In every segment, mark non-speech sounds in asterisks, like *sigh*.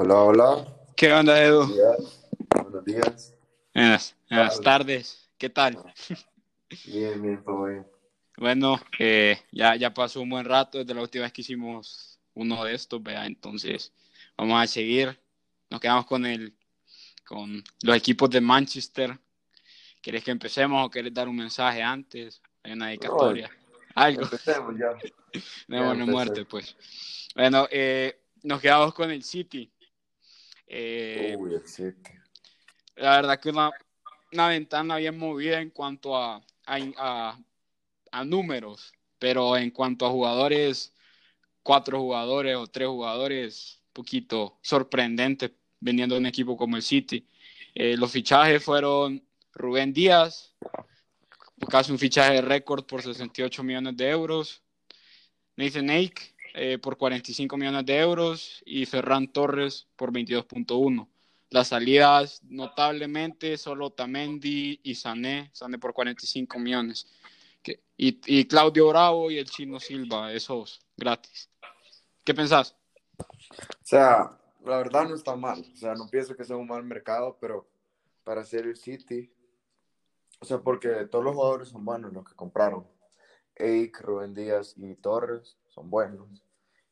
Hola, hola. ¿Qué onda, Edu? Buenos días. Buenos días. Buenas, buenas Tardes. ¿Qué tal? Bien, bien, todo bien. Bueno, eh, ya, ya pasó un buen rato desde la última vez que hicimos uno de estos, vea. Entonces, vamos a seguir. Nos quedamos con el, con los equipos de Manchester. ¿Quieres que empecemos o quieres dar un mensaje antes? Hay una dedicatoria. Algo. Empecemos ya. *laughs* de buena muerte, pues. Bueno, eh, nos quedamos con el City. Eh, Uy, excelente. la verdad que una, una ventana bien movida en cuanto a, a, a- a números, pero en cuanto a jugadores, cuatro jugadores o tres jugadores, poquito sorprendente veniendo de un equipo como el City. Eh, los fichajes fueron Rubén Díaz, casi un fichaje de récord por 68 millones de euros. Nathan Ake eh, por 45 millones de euros y Ferran Torres por 22.1. Las salidas notablemente solo Tamendi y Sané, Sané por 45 millones. Que- y, y Claudio Bravo y el Chino Silva, esos gratis. ¿Qué pensás? O sea, la verdad no está mal. O sea, no pienso que sea un mal mercado, pero para hacer el City, o sea, porque todos los jugadores son buenos los que compraron. Eik, Rubén Díaz y Torres son buenos.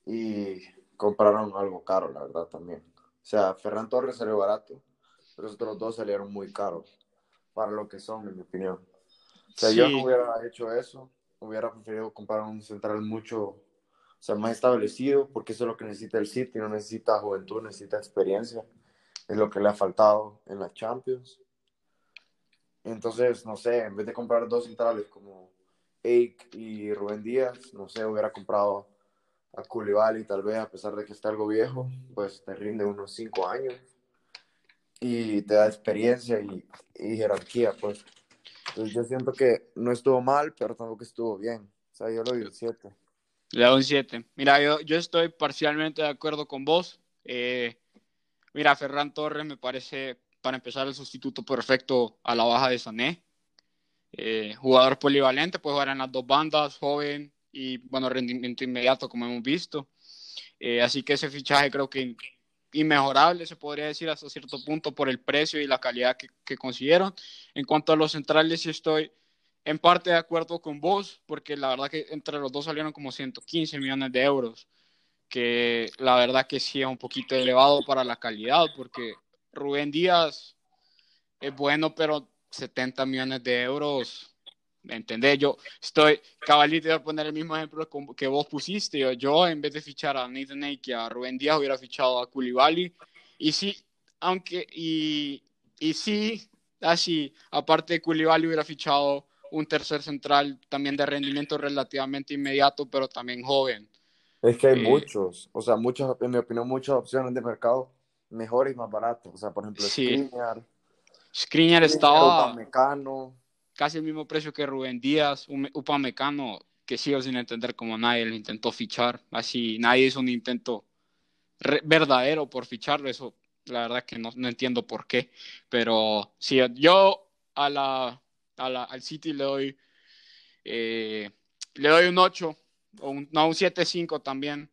Y compraron algo caro, la verdad, también. O sea, Ferran Torres salió barato, pero los otros dos salieron muy caros para lo que son, en mi opinión. O sea, yo Sí. no hubiera hecho eso. Hubiera preferido comprar un central mucho, o sea, más establecido, porque eso es lo que necesita el City. No necesita juventud, necesita experiencia. Es lo que le ha faltado en la Champions. Entonces, no sé, en vez de comprar dos centrales como Eik y Rubén Díaz, no sé, hubiera comprado a Koulibaly tal vez, a pesar de que está algo viejo, pues te rinde unos cinco años y te da experiencia y, jerarquía, pues. Entonces yo siento que no estuvo mal, pero tampoco estuvo bien. O sea, yo lo di un 7. Le doy un 7. Mira, yo, yo estoy parcialmente de acuerdo con vos. Eh, mira, Ferran Torres me parece, para empezar, el sustituto perfecto a la baja de Sané. Eh, jugador polivalente, puede jugar en las dos bandas, joven y, bueno, rendimiento inmediato, como hemos visto. Eh, así que ese fichaje creo que inmejorable, se podría decir hasta cierto punto, por el precio y la calidad que, que consiguieron. En cuanto a los centrales, sí estoy en parte de acuerdo con vos, porque la verdad que entre los dos salieron como 115 millones de euros, que la verdad que sí es un poquito elevado para la calidad, porque Rubén Díaz es bueno, pero 70 millones de euros, ¿me entendés? Yo estoy, cabalito, voy a poner el mismo ejemplo que vos pusiste, yo, yo en vez de fichar a Nathan Ake y a Rubén Díaz hubiera fichado a Koulibaly, y sí, aunque, y, y sí, así, aparte de Koulibaly hubiera fichado un tercer central también de rendimiento relativamente inmediato, pero también joven. Es que hay Eh, muchos, o sea, muchos, en mi opinión, muchas opciones de mercado mejores y más baratos. O sea, por ejemplo, Sí. Skriniar, Skriniar estaba Upamecano. Casi el mismo precio que Rubén Díaz, un Upamecano que sigo sin entender cómo nadie le intentó fichar, así nadie hizo un intento verdadero por ficharlo, eso la verdad que no, no entiendo por qué, pero sí, yo a la, a la- al City le doy eh, le doy un 8 o un, no, un 7-5 también.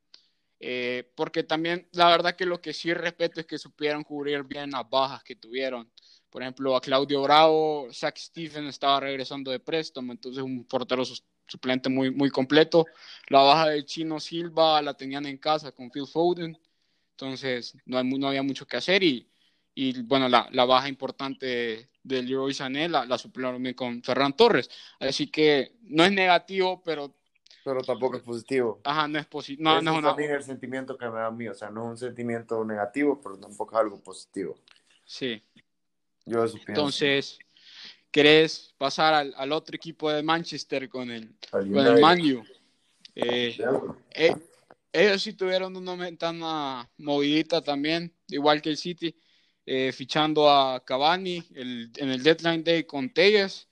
Eh, porque también la verdad que lo que sí respeto es que supieron cubrir bien las bajas que tuvieron. Por ejemplo, a Claudio Bravo, Zach Stephen estaba regresando de préstamo, entonces un portero su- suplente muy, muy completo. La baja del Chino Silva la tenían en casa con Phil Foden, entonces no, hay no había mucho que hacer y, y bueno, la, la baja importante de, de Leroy Sané la, la suplieron con Ferran Torres. Así que no es negativo, pero pero tampoco es positivo. ajá, no es positivo. No, no es una... también el sentimiento que me da a mí, o sea, no es un sentimiento negativo, pero tampoco es algo positivo. Sí. Yo eso. Entonces, ¿querés pasar al, al otro equipo de Manchester con el, con el. Man U? Eh, eh, ellos sí tuvieron una ventana movidita también, igual que el City, eh, fichando a Cavani el- en el deadline day con Telles.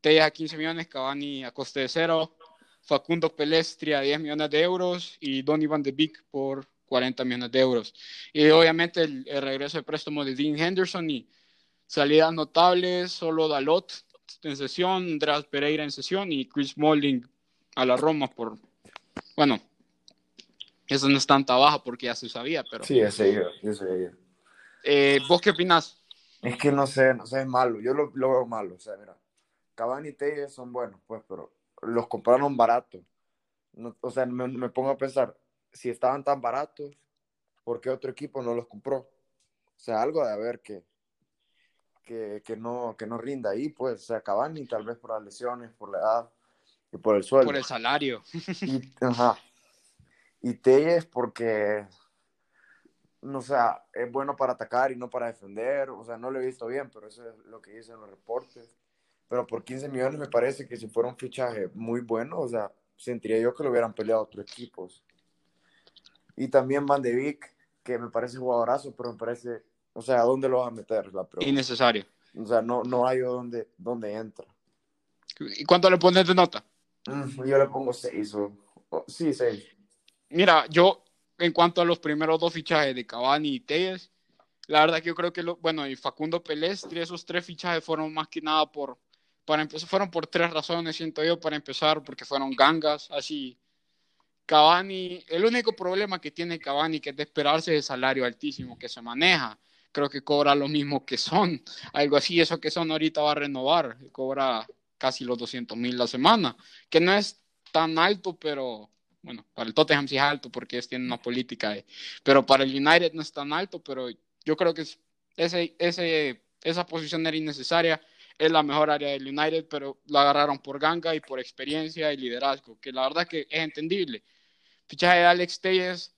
Telles a 15 millones, Cavani a coste de cero. Facundo Pelestri a 10 millones de euros y Donny Van de Beek por 40 millones de euros. Y obviamente el, el regreso de préstamo de Dean Henderson y salidas notables, solo Dalot en sesión, András Pereira en sesión y Chris Smalling a la Roma por, bueno, Eso no es tanta baja porque ya se sabía, pero... Sí, ese iba, ese iba. Eh, ¿Vos qué opinás? Es que no sé, no sé, es malo. Yo lo, lo veo malo. O sea, mira, Cavani y Telles son buenos, pues, pero los compraron barato. No, o sea, me, me, pongo a pensar, si estaban tan baratos, ¿por qué otro equipo no los compró? O sea, algo de haber que, que, que, no, que no rinda ahí, pues, o sea, Cavani tal vez por las lesiones, por la edad y por el sueldo. Por el salario. Y, *laughs* ajá. Y Telles porque, no sé, es bueno para atacar y no para defender, o sea, no lo he visto bien, pero eso es lo que dicen los reportes. Pero por 15 millones me parece que si fuera un fichaje muy bueno, o sea, sentiría yo que lo hubieran peleado otros equipos. Y también Van de Beek, que me parece jugadorazo, pero me parece, o sea, ¿a dónde lo vas a meter? La pregunta. Innecesario. O sea, no, no hay dónde, dónde entra. ¿Y cuánto le pones de nota? Mm, yo le pongo 6 o, o, sí, 6. Mira, yo en cuanto a los primeros dos fichajes de Cavani y Telles, la verdad que yo creo que, lo, bueno, y Facundo Pelestri, esos tres fichajes fueron más que nada por, para empezar, fueron por tres razones, siento yo, para empezar, porque fueron gangas, así. Cavani, el único problema que tiene Cavani, que es de esperarse el salario altísimo que se maneja. Creo que cobra lo mismo que son, algo así, eso que son ahorita va a renovar, cobra casi los 200 mil la semana, que no es tan alto, pero bueno, para el Tottenham sí es alto porque ellos tienen una política, de, pero para el United no es tan alto, pero yo creo que ese, ese, esa posición era innecesaria es la mejor área del United, pero la agarraron por ganga y por experiencia y liderazgo, que la verdad que es entendible. Fichaje de Alex Telles,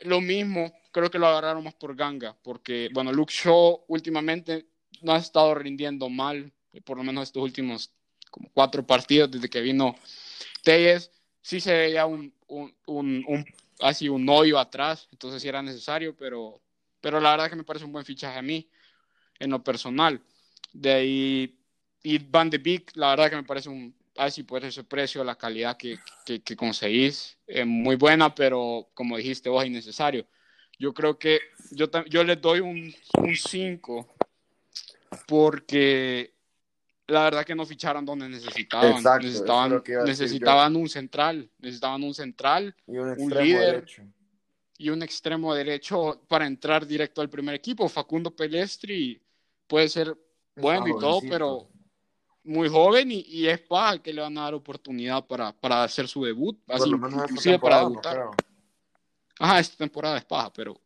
lo mismo, creo que lo agarraron más por ganga, porque, bueno, Luke Shaw últimamente no ha estado rindiendo mal, por lo menos estos últimos como cuatro partidos desde que vino Telles, sí se veía un, un, un, así un hoyo atrás, entonces sí era necesario, pero, pero la verdad que me parece un buen fichaje a mí, en lo personal. De ahí, y Van de Beek, la verdad que me parece un, así por ese precio, la calidad que, que, que conseguís, es muy buena, pero como dijiste vos, innecesario. Yo creo que yo, yo les doy un 5 porque la verdad que no ficharon donde necesitaban. Exacto, necesitaban necesitaban un central, necesitaban un central, y un, un líder derecho. y un extremo derecho para entrar directo al primer equipo. Facundo Pelestri puede ser bueno y todo, pero muy joven y, y es paja que le van a dar oportunidad para, para hacer su debut, así, inclusive para debutar. No Ajá, esta temporada es paja, pero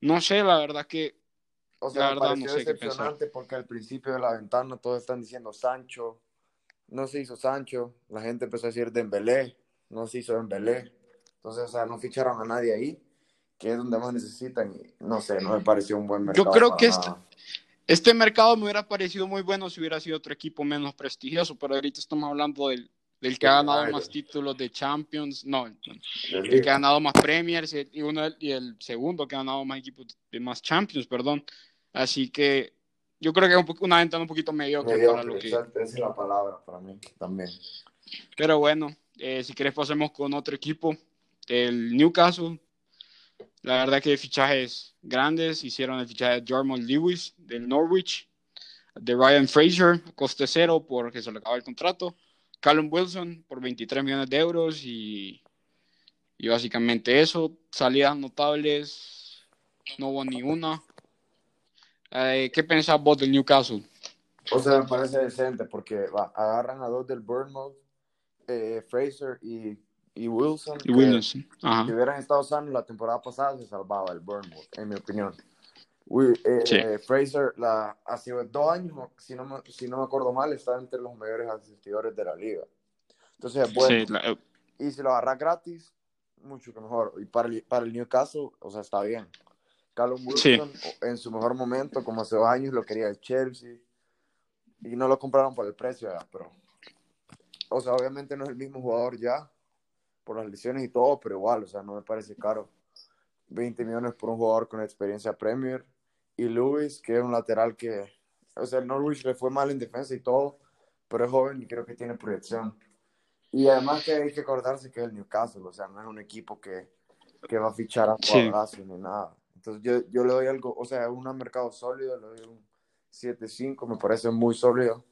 no sé, la verdad que o sea, la verdad, me pareció no sé decepcionante porque al principio de la ventana todos están diciendo Sancho, no se hizo Sancho, la gente empezó a decir Dembélé, no se hizo Dembélé, entonces, o sea, no ficharon a nadie ahí, que es donde más necesitan, y no sé, no me pareció un buen mercado. Yo creo que este, este, mercado me hubiera parecido muy bueno si hubiera sido otro equipo menos prestigioso, pero ahorita estamos hablando del, del que ha ganado más títulos de Champions, no, el que ha ganado más Premiers y, uno, y el segundo que ha ganado más equipos de más Champions, perdón. Así que yo creo que es una ventana un poquito mediocre, mediocre para lo que... Esa es la palabra para mí también. Pero bueno, eh, si quieres pasemos con otro equipo, el Newcastle. La verdad que fichajes grandes, hicieron el fichaje de Jorman Lewis del Norwich, de Ryan Fraser, coste cero porque se le acaba el contrato, Callum Wilson por 23 millones de euros y, y básicamente eso, salidas notables, no hubo ni una. Eh, ¿Qué pensás vos del Newcastle? O sea, me parece decente porque agarran a dos del Bournemouth, eh, Fraser y, y Wilson. Y Wilson. Ajá. Si hubieran estado sanos la temporada pasada, se salvaba el Bournemouth, en mi opinión. We, eh, sí. Fraser, la, hace dos años, si no, me, si no me acuerdo mal, está entre los mejores asistidores de la liga. Entonces, bueno. Sí, la... Y si lo agarra gratis, mucho que mejor. Y para el, para el Newcastle, o sea, está bien. Callum Wilson sí. en su mejor momento, como hace dos años, lo quería el Chelsea y no lo compraron por el precio, ¿verdad? pero o sea, obviamente no es el mismo jugador ya por las lesiones y todo, pero igual, o sea, no me parece caro. 20 millones por un jugador con experiencia Premier y Lewis, que es un lateral que, o sea, el Norwich le fue mal en defensa y todo, pero es joven y creo que tiene proyección. Y además que hay que acordarse que es el Newcastle, o sea, no es un equipo que, que va a fichar a jugadores sí. ni nada. Entonces yo, yo le doy algo, o sea, un mercado sólido, le doy un 7-5, me parece muy sólido,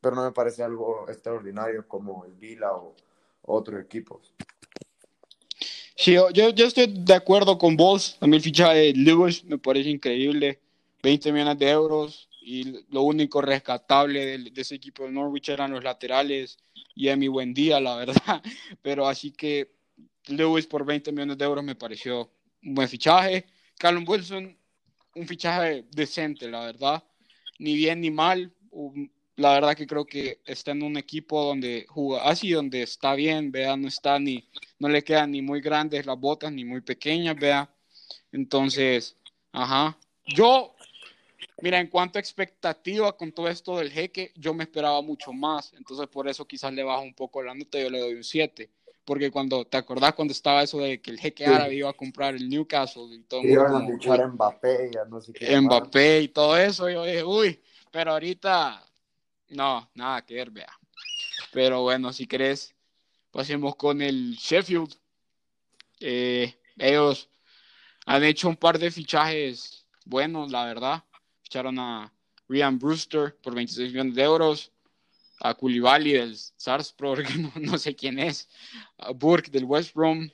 pero no me parece algo extraordinario como el Vila o otros equipos. Sí, yo, yo estoy de acuerdo con vos. A mí el fichaje de Lewis me parece increíble. 20 millones de euros y lo único rescatable de, de ese equipo de Norwich eran los laterales y a mi buen día, la verdad. *laughs* Pero así que Lewis por 20 millones de euros me pareció un buen fichaje. Callum Wilson, un fichaje decente, la verdad. Ni bien ni mal. La verdad que creo que está en un equipo donde juega así, donde está bien, vea, no está ni, no le quedan ni muy grandes las botas, ni muy pequeñas, vea. Entonces, ajá. Yo Mira, en cuanto a expectativa con todo esto del jeque, yo me esperaba mucho más. Entonces, por eso quizás le bajo un poco la nota, yo le doy un 7. Porque cuando, ¿te acordás cuando estaba eso de que el jeque árabe iba a comprar el Newcastle? Y todo iban a fichar Mbappé, ya no sé qué. Mbappé y todo eso, yo dije, uy, pero ahorita, no, nada que ver, vea. Pero bueno, si querés, pasemos con el Sheffield. Eh, ellos han hecho un par de fichajes buenos, la verdad ficharon a Ryan Brewster por 26 millones de euros, a Koulibaly del Sarpsborg, *laughs* no, no sé quién es, a Burke del West Brom,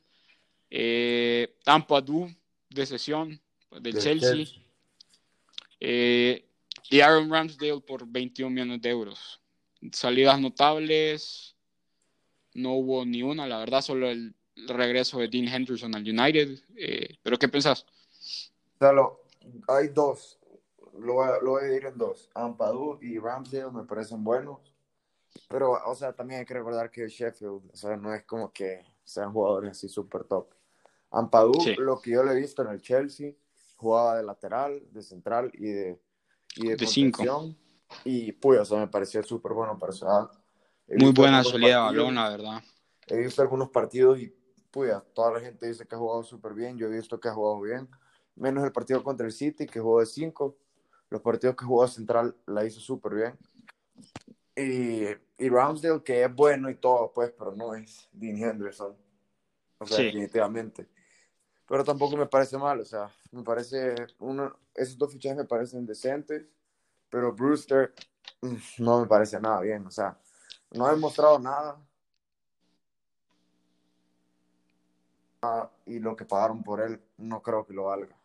eh, Tampadou de sesión del, Chelsea, eh, y Aaron Ramsdale por 21 millones de euros. Salidas notables, no hubo ni una, la verdad, solo el regreso de Dean Henderson al United. Eh, ¿Pero qué pensás? Solo hay dos lo, voy a dividir en dos. Ampadu y Ramsdale me parecen buenos. Pero, o sea, también hay que recordar que Sheffield, o sea, no es como que sean jugadores así súper top. Ampadu, lo que yo le he visto en el Chelsea, jugaba de lateral, de central y de, y de, de cinco. Y, pues, o sea, me pareció súper bueno para esa Muy buena salida de balón, la verdad. He visto algunos partidos y, pues, toda la gente dice que ha jugado súper bien. Yo he visto que ha jugado bien. Menos el partido contra el City, que jugó de cinco los partidos que jugó Central la hizo súper bien. Y, y, Ramsdale, que es bueno y todo, pues, pero no es Dean Henderson. O sea, definitivamente. Pero tampoco me parece mal, o sea, me parece, uno, esos dos fichajes me parecen decentes, pero Brewster mm, no me parece nada bien, o sea, no ha demostrado nada. y lo que pagaron por él no creo que lo valga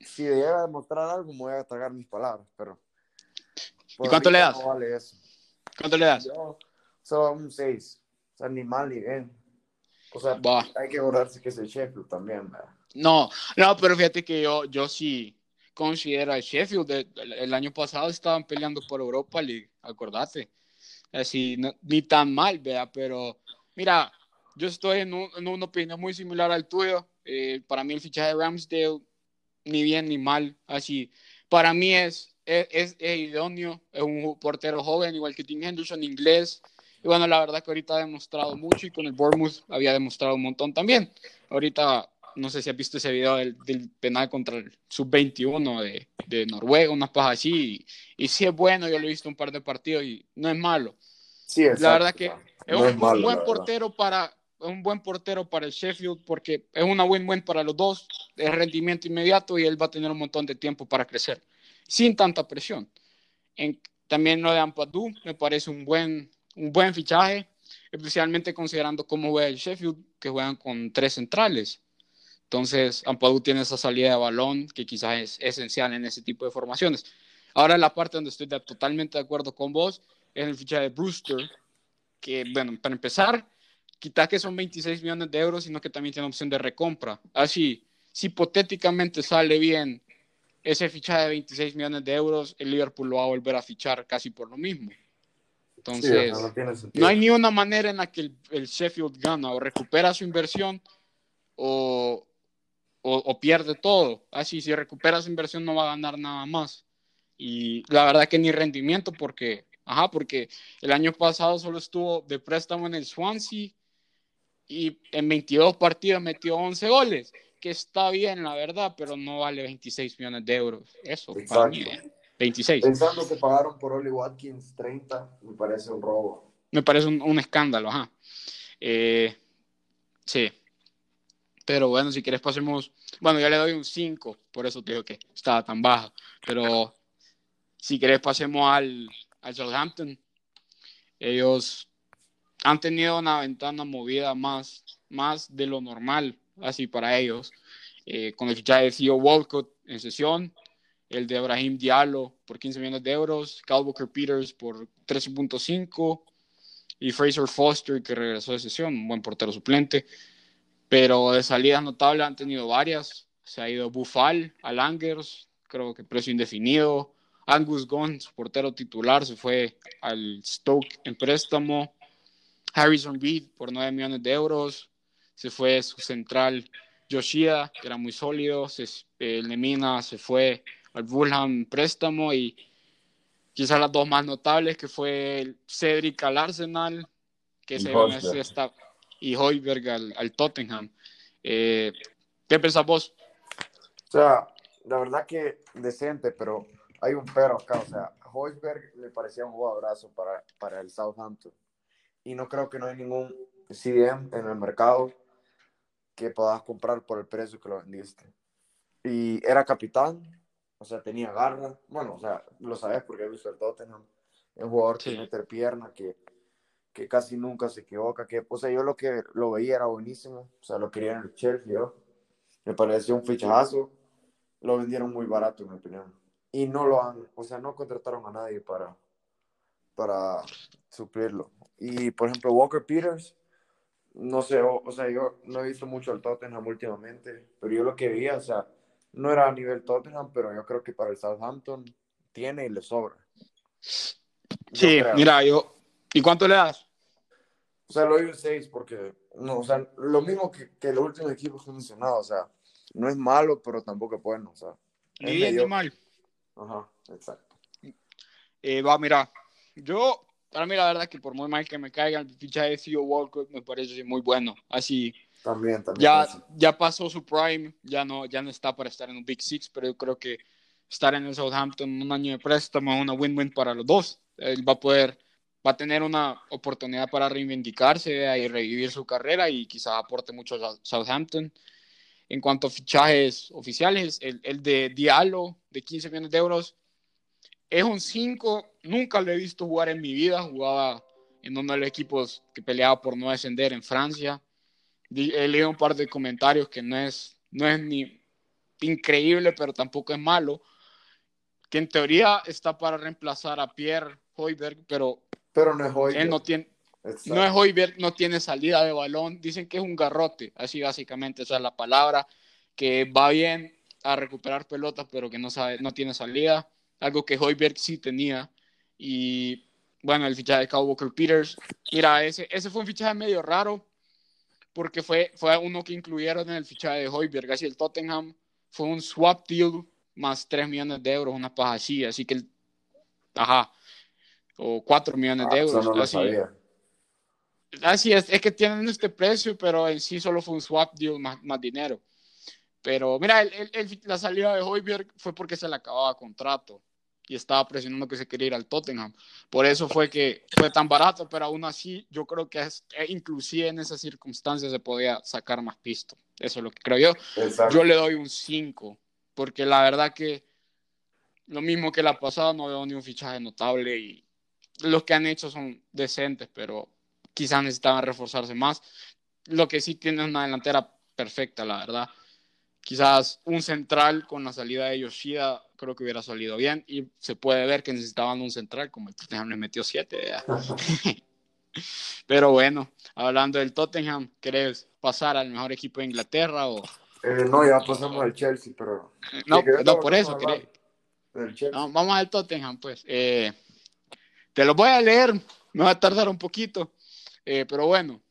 si llega a demostrar algo, me voy a tragar mis palabras, pero. ¿Y cuánto le das? ¿Cuánto le das? Yo, solo un 6. O sea, ni mal ni bien. O sea, hay que acordarse que es el Sheffield también, ¿verdad? No, no, pero fíjate que yo, yo sí considero al Sheffield. el, año pasado estaban peleando por Europa League, acordate. Así, ni tan mal, ¿verdad? Pero, mira, yo estoy en, en una opinión muy similar al tuyo. Eh, para mí el fichaje de Ramsdale ni bien ni mal. Así, para mí es, es, idóneo, es un portero joven, igual que Tim Henderson, inglés. Y bueno, la verdad que ahorita ha demostrado mucho y con el Bournemouth había demostrado un montón también. Ahorita, no sé si has visto ese video del, del penal contra el sub-21 de, de, Noruega, unas pajas así. Y, y, sí es bueno, yo lo he visto un par de partidos y no es malo. Sí, la verdad que es un, buen portero para, un buen portero para el Sheffield porque es una win-win para los dos, es rendimiento inmediato y él va a tener un montón de tiempo para crecer, sin tanta presión. En, también lo de Ampadu me parece un buen, un buen fichaje, especialmente considerando cómo juega el Sheffield, que juegan con tres centrales. Entonces, Ampadu tiene esa salida de balón que quizás es esencial en ese tipo de formaciones. Ahora, la parte donde estoy totalmente de acuerdo con vos es el fichaje de Brewster, que, bueno, para empezar, quita que son 26 millones de euros, sino que también tiene opción de recompra. Así, si hipotéticamente sale bien ese fichaje de 26 millones de euros, el Liverpool lo va a volver a fichar casi por lo mismo. Entonces, no, hay ni una manera en la que el, Sheffield gana o recupera su inversión o, o, pierde todo. Así, si recupera su inversión no va a ganar nada más. Y la verdad que ni rendimiento porque, ajá, porque el año pasado solo estuvo de préstamo en el Swansea y en 22 partidos metió 11 goles, que está bien, la verdad, pero no vale 26 millones de euros. Eso, para mí, 26. Pensando que pagaron por Oli Watkins 30, me parece un robo. Me parece un, escándalo, ajá. Eh, sí. Pero bueno, si quieres pasemos, bueno, ya le doy un 5, por eso te digo que estaba tan baja, pero si quieres pasemos al, al Southampton. Ellos han tenido una ventana movida más, más de lo normal. así para ellos, eh, con el fichaje de Theo Walcott en sesión, el de Abraham Diallo por 15 millones de euros, Cal Booker Peters por 13.5 y Fraser Foster que regresó de sesión, un buen portero suplente, pero de salidas notables han tenido varias, se ha ido Bufal a Langers, creo que precio indefinido, Angus Gons, portero titular, se fue al Stoke en préstamo, Harrison Reed por 9 millones de euros, se fue su central Yoshida, que era muy sólido, se, el Nemina se fue al Fulham préstamo y quizás las dos más notables que fue el Cedric al Arsenal, que se esta, y Hoiberg al, Tottenham. Eh, ¿Qué pensás vos? O sea, la verdad que decente, pero hay un pero acá. O sea, Hoiberg le parecía un jugadorazo para, para el Southampton. Y no creo que no hay ningún CDM en el mercado que puedas comprar por el precio que lo vendiste. Y era capitán, o sea, tenía garra. Bueno, o sea, lo sabes porque he visto el Tottenham. Es un jugador que mete pierna, que, que casi nunca se equivoca. Que, o sea, yo lo que lo veía era buenísimo. O sea, lo quería en el Chelsea, yo. Me pareció un fichajazo. Lo vendieron muy barato, en mi opinión. Y no lo han, o sea, no contrataron a nadie para, para suplirlo. Y, por ejemplo, Walker Peters, no sé, o, o sea, yo no he visto mucho al Tottenham últimamente, pero yo lo que veía, o sea, no era a nivel Tottenham, pero yo creo que para el Southampton tiene y le sobra. sí, mira, yo. ¿Y cuánto le das? O sea, lo doy un 6 porque, no, o sea, lo mismo que, que los últimos equipos que he mencionado, o sea, no es malo, pero tampoco es bueno, o sea. Ni bien ni mal. Ajá, exacto. Eh, va, mira, yo, para mí la verdad que por muy mal que me caiga el fichaje de Theo Walcott me parece muy bueno. Así, también, también. Ya, ya pasó su prime, ya no, ya no está para estar en un Big Six, pero yo creo que estar en el Southampton un año de préstamo es una win-win para los dos. Él va a poder, va a tener una oportunidad para reivindicarse y revivir su carrera y quizás aporte mucho a Southampton. En cuanto a fichajes oficiales, el, el de Diallo de 15 millones de euros es un 5, nunca lo he visto jugar en mi vida, jugaba en uno de los equipos que peleaba por no descender en Francia he leído un par de comentarios que no es, no es ni increíble, pero tampoco es malo, que en teoría está para reemplazar a Pierre Hoiberg, pero, pero no es Hoiberg. Él no tiene, no es Hoiberg, no tiene salida de balón, dicen que es un garrote, así básicamente esa es la palabra, que va bien a recuperar pelotas, pero que no, sabe, no tiene salida, algo que Hoiberg sí tenía, y bueno, el fichaje de Kyle Walker Peters, mira, ese, ese fue un fichaje medio raro, porque fue, fue uno que incluyeron en el fichaje de Hoiberg, así el Tottenham fue un swap deal más 3 millones de euros, una paja así, así que, el, ajá, o 4 millones de ah, euros. así. así es, es que tienen este precio, pero en sí solo fue un swap deal más, más dinero. Pero mira, el, el, la salida de Hoiberg fue porque se le acababa contrato y estaba presionando que se quería ir al Tottenham. Por eso fue que fue tan barato, pero aún así yo creo que es, e inclusive en esas circunstancias se podía sacar más pisto. Eso es lo que creo yo. Yo le doy un 5, porque la verdad que lo mismo que la pasada no veo ni un fichaje notable y los que han hecho son decentes, pero quizás necesitaban reforzarse más. Lo que sí tiene es una delantera perfecta, la verdad. Quizás un central con la salida de Yoshida creo que hubiera salido bien y se puede ver que necesitaban un central, como el Tottenham le metió siete. *laughs* Pero bueno, hablando del Tottenham, ¿querés pasar al mejor equipo de Inglaterra o...? Eh, no, ya pasamos al Chelsea, pero... No, no por eso, no, vamos al Tottenham, pues. Eh, te lo voy a leer, me va a tardar un poquito, eh, pero bueno.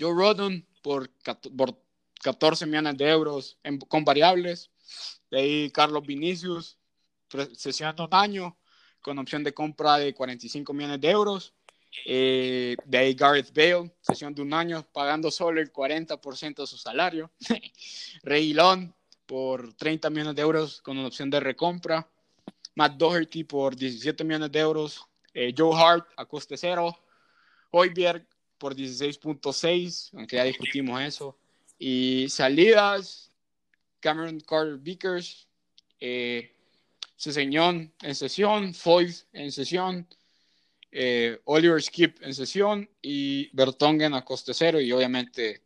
Joe Rodon por, por 14 millones de euros con variables, de ahí Carlos Vinicius, sesión de un año, con opción de compra de 45 millones de euros. Eh, de ahí Gareth Bale, sesión de un año, pagando solo el 40% de su salario. *laughs* Reguilón por 30 millones de euros con una opción de recompra. Matt Doherty por 17 millones de euros. Eh, Joe Hart a coste cero. Hoiberg por 16.6, aunque ya discutimos eso. Y salidas, Cameron Carter Vickers, eh, Ceseñón en sesión, Foy en sesión, eh, Oliver Skip en sesión y Bertongen a coste cero y obviamente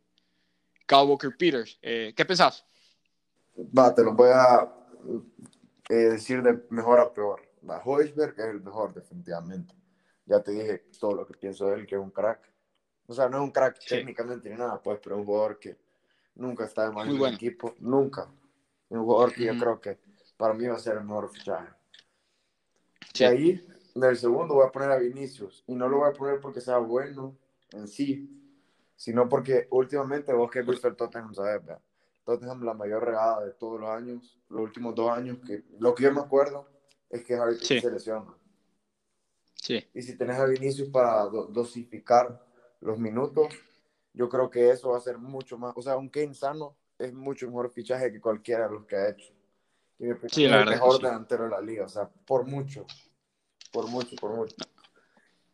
Kyle Walker Peters. Eh, ¿Qué pensás? Va, te lo voy a eh, decir de mejor a peor. Va, Hoisberg es el mejor, definitivamente. Ya te dije todo lo que pienso de él, que es un crack. O sea, no es un crack técnicamente ni nada, pues, pero es un jugador que nunca está de mal en el equipo. Nunca. Un jugador que yo creo que para mí va a ser el mejor fichaje. Y ahí, en el segundo, voy a poner a Vinicius. Y no lo voy a poner porque sea bueno en sí, sino porque últimamente vos que has visto el Tottenham, ¿sabes? Tottenham la mayor regada de todos los años, los últimos dos años, que lo que yo me acuerdo es que Harry se lesiona. Sí. Y si tenés a Vinicius para dosificar los minutos, yo creo que eso va a ser mucho más, o sea, un Kane sano es mucho mejor fichaje que cualquiera de los que ha hecho. Y me sí, el mejor delantero de la liga, o sea, por mucho, por mucho, por mucho.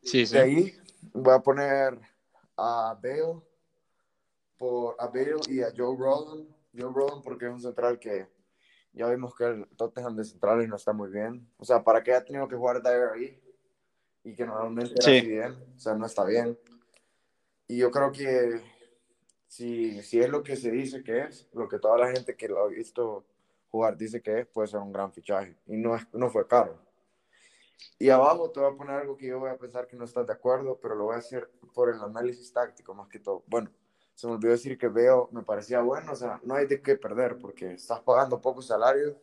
Sí, sí. De ahí voy a poner a Bale, por, a Bale y a Joe Rollin. Joe Rollin porque es un central que ya vimos que el Tottenham de centrales no está muy bien. O sea, para que haya tenido que jugar Dyer ahí y que normalmente era así bien, o sea, no está bien. Y yo creo que si, si es lo que se dice que es, lo que toda la gente que lo ha visto jugar dice que es, puede ser un gran fichaje. Y no, es, no fue caro. Y abajo te voy a poner algo que yo voy a pensar que no estás de acuerdo, pero lo voy a hacer por el análisis táctico más que todo. Bueno, se me olvidó decir que veo, me parecía bueno, o sea, no hay de qué perder porque estás pagando poco salario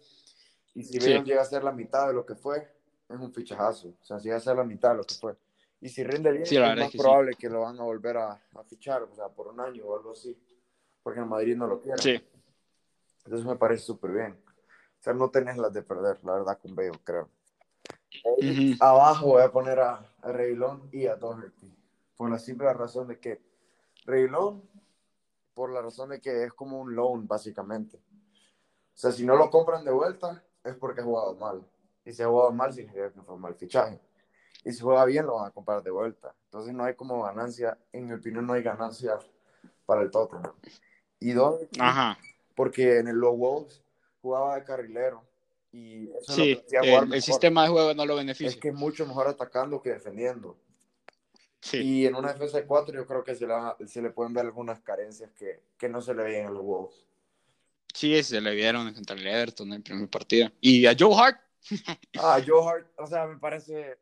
y si veo llega a ser la mitad de lo que fue, es un fichajazo. O sea, si llega a ser la mitad de lo que fue. Y si rinde bien, es más probable que lo van a volver a, a, fichar, o sea, por un año o algo así, porque en Madrid no lo quieren. Sí. Entonces me parece súper bien. O sea, no tenés las de perder, la verdad, con Bale, creo. Abajo voy a poner a, a Reilón y a Doherty, por la simple razón de que Reilón, por la razón de que es como un loan, básicamente. O sea, si no lo compran de vuelta, es porque ha jugado mal. Y si ha jugado mal, significa que fue un mal fichaje y si juega bien lo van a comprar de vuelta. Entonces no hay como ganancia, en mi opinión no hay ganancia para el Tottenham. Y dos, porque en el Low Wolves jugaba de carrilero y eso sí, el, sistema de juego no lo beneficia. Es que es mucho mejor atacando que defendiendo. Sí. Y en una defensa de cuatro yo creo que se, se le pueden ver algunas carencias que, que no se le veían en los Wolves. Sí, se le vieron contra el Everton en el primer partido. Y a Joe Hart. ah, Joe Hart, o sea, me parece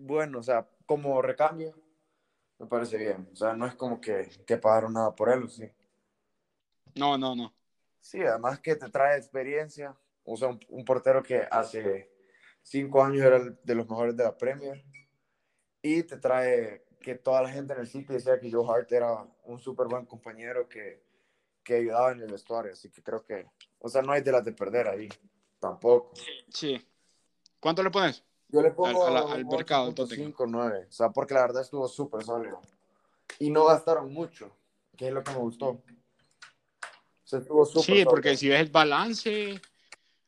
bueno, o sea, como recambio, me parece bien. O sea, no es como que, que pagaron nada por él, ¿sí? No, no, no. Sí, además que te trae experiencia. O sea, un, portero que hace cinco años era de los mejores de la Premier. Y te trae que toda la gente en el sitio decía que Joe Hart era un súper buen compañero que, que ayudaba en el vestuario. Así que creo que, o sea, no hay de las de perder ahí. Tampoco. Sí. ¿Cuánto le pones? Yo le pongo al, al, mercado 5, 9. O sea, porque la verdad estuvo súper sólido. Y no gastaron mucho, que es lo que me gustó. O sea, estuvo sí, porque si ves el balance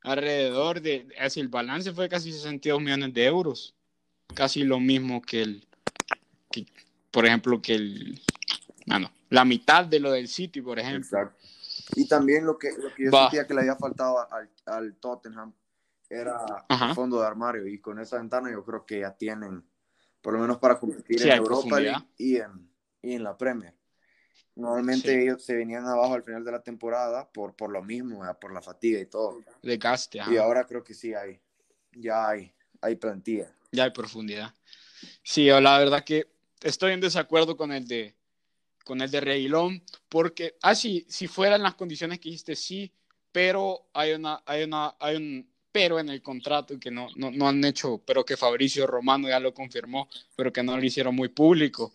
alrededor de. Así, el balance fue casi 62 millones de euros. Casi lo mismo que el. Que, por ejemplo, que el. Bueno, la mitad de lo del City, por ejemplo. Exacto. Y también lo que, lo que yo sentía que le había faltado al, al Tottenham era fondo de armario y con esa ventana yo creo que ya tienen, por lo menos para competir en Europa y en, y en la Premier. Normalmente ellos se venían abajo al final de la temporada por, por lo mismo, por la fatiga y todo. De gaste. Y ahora creo que sí hay, ya hay, hay plantilla. Ya hay profundidad. Sí, la verdad que estoy en desacuerdo con el de con el de Reilón, porque, ah, sí, si fueran las condiciones que dijiste, sí, pero hay una, hay una, hay un, pero en el contrato que no, no, no, han hecho, pero que Fabricio Romano ya lo confirmó, pero que no lo hicieron muy público.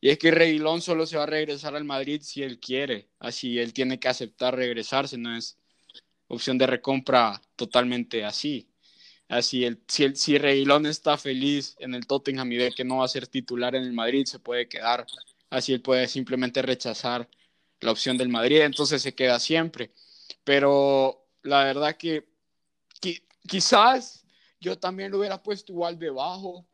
Y es que Reguilón solo se va a regresar al Madrid si él quiere, así él tiene que aceptar regresarse, no es opción de recompra totalmente así. Así, el, si, el, si Reguilón está feliz en el Tottenham y ve que no va a ser titular en el Madrid, se puede quedar. Así él puede simplemente rechazar la opción del Madrid, entonces se queda siempre. Pero la verdad que quizás yo también lo hubiera puesto igual debajo,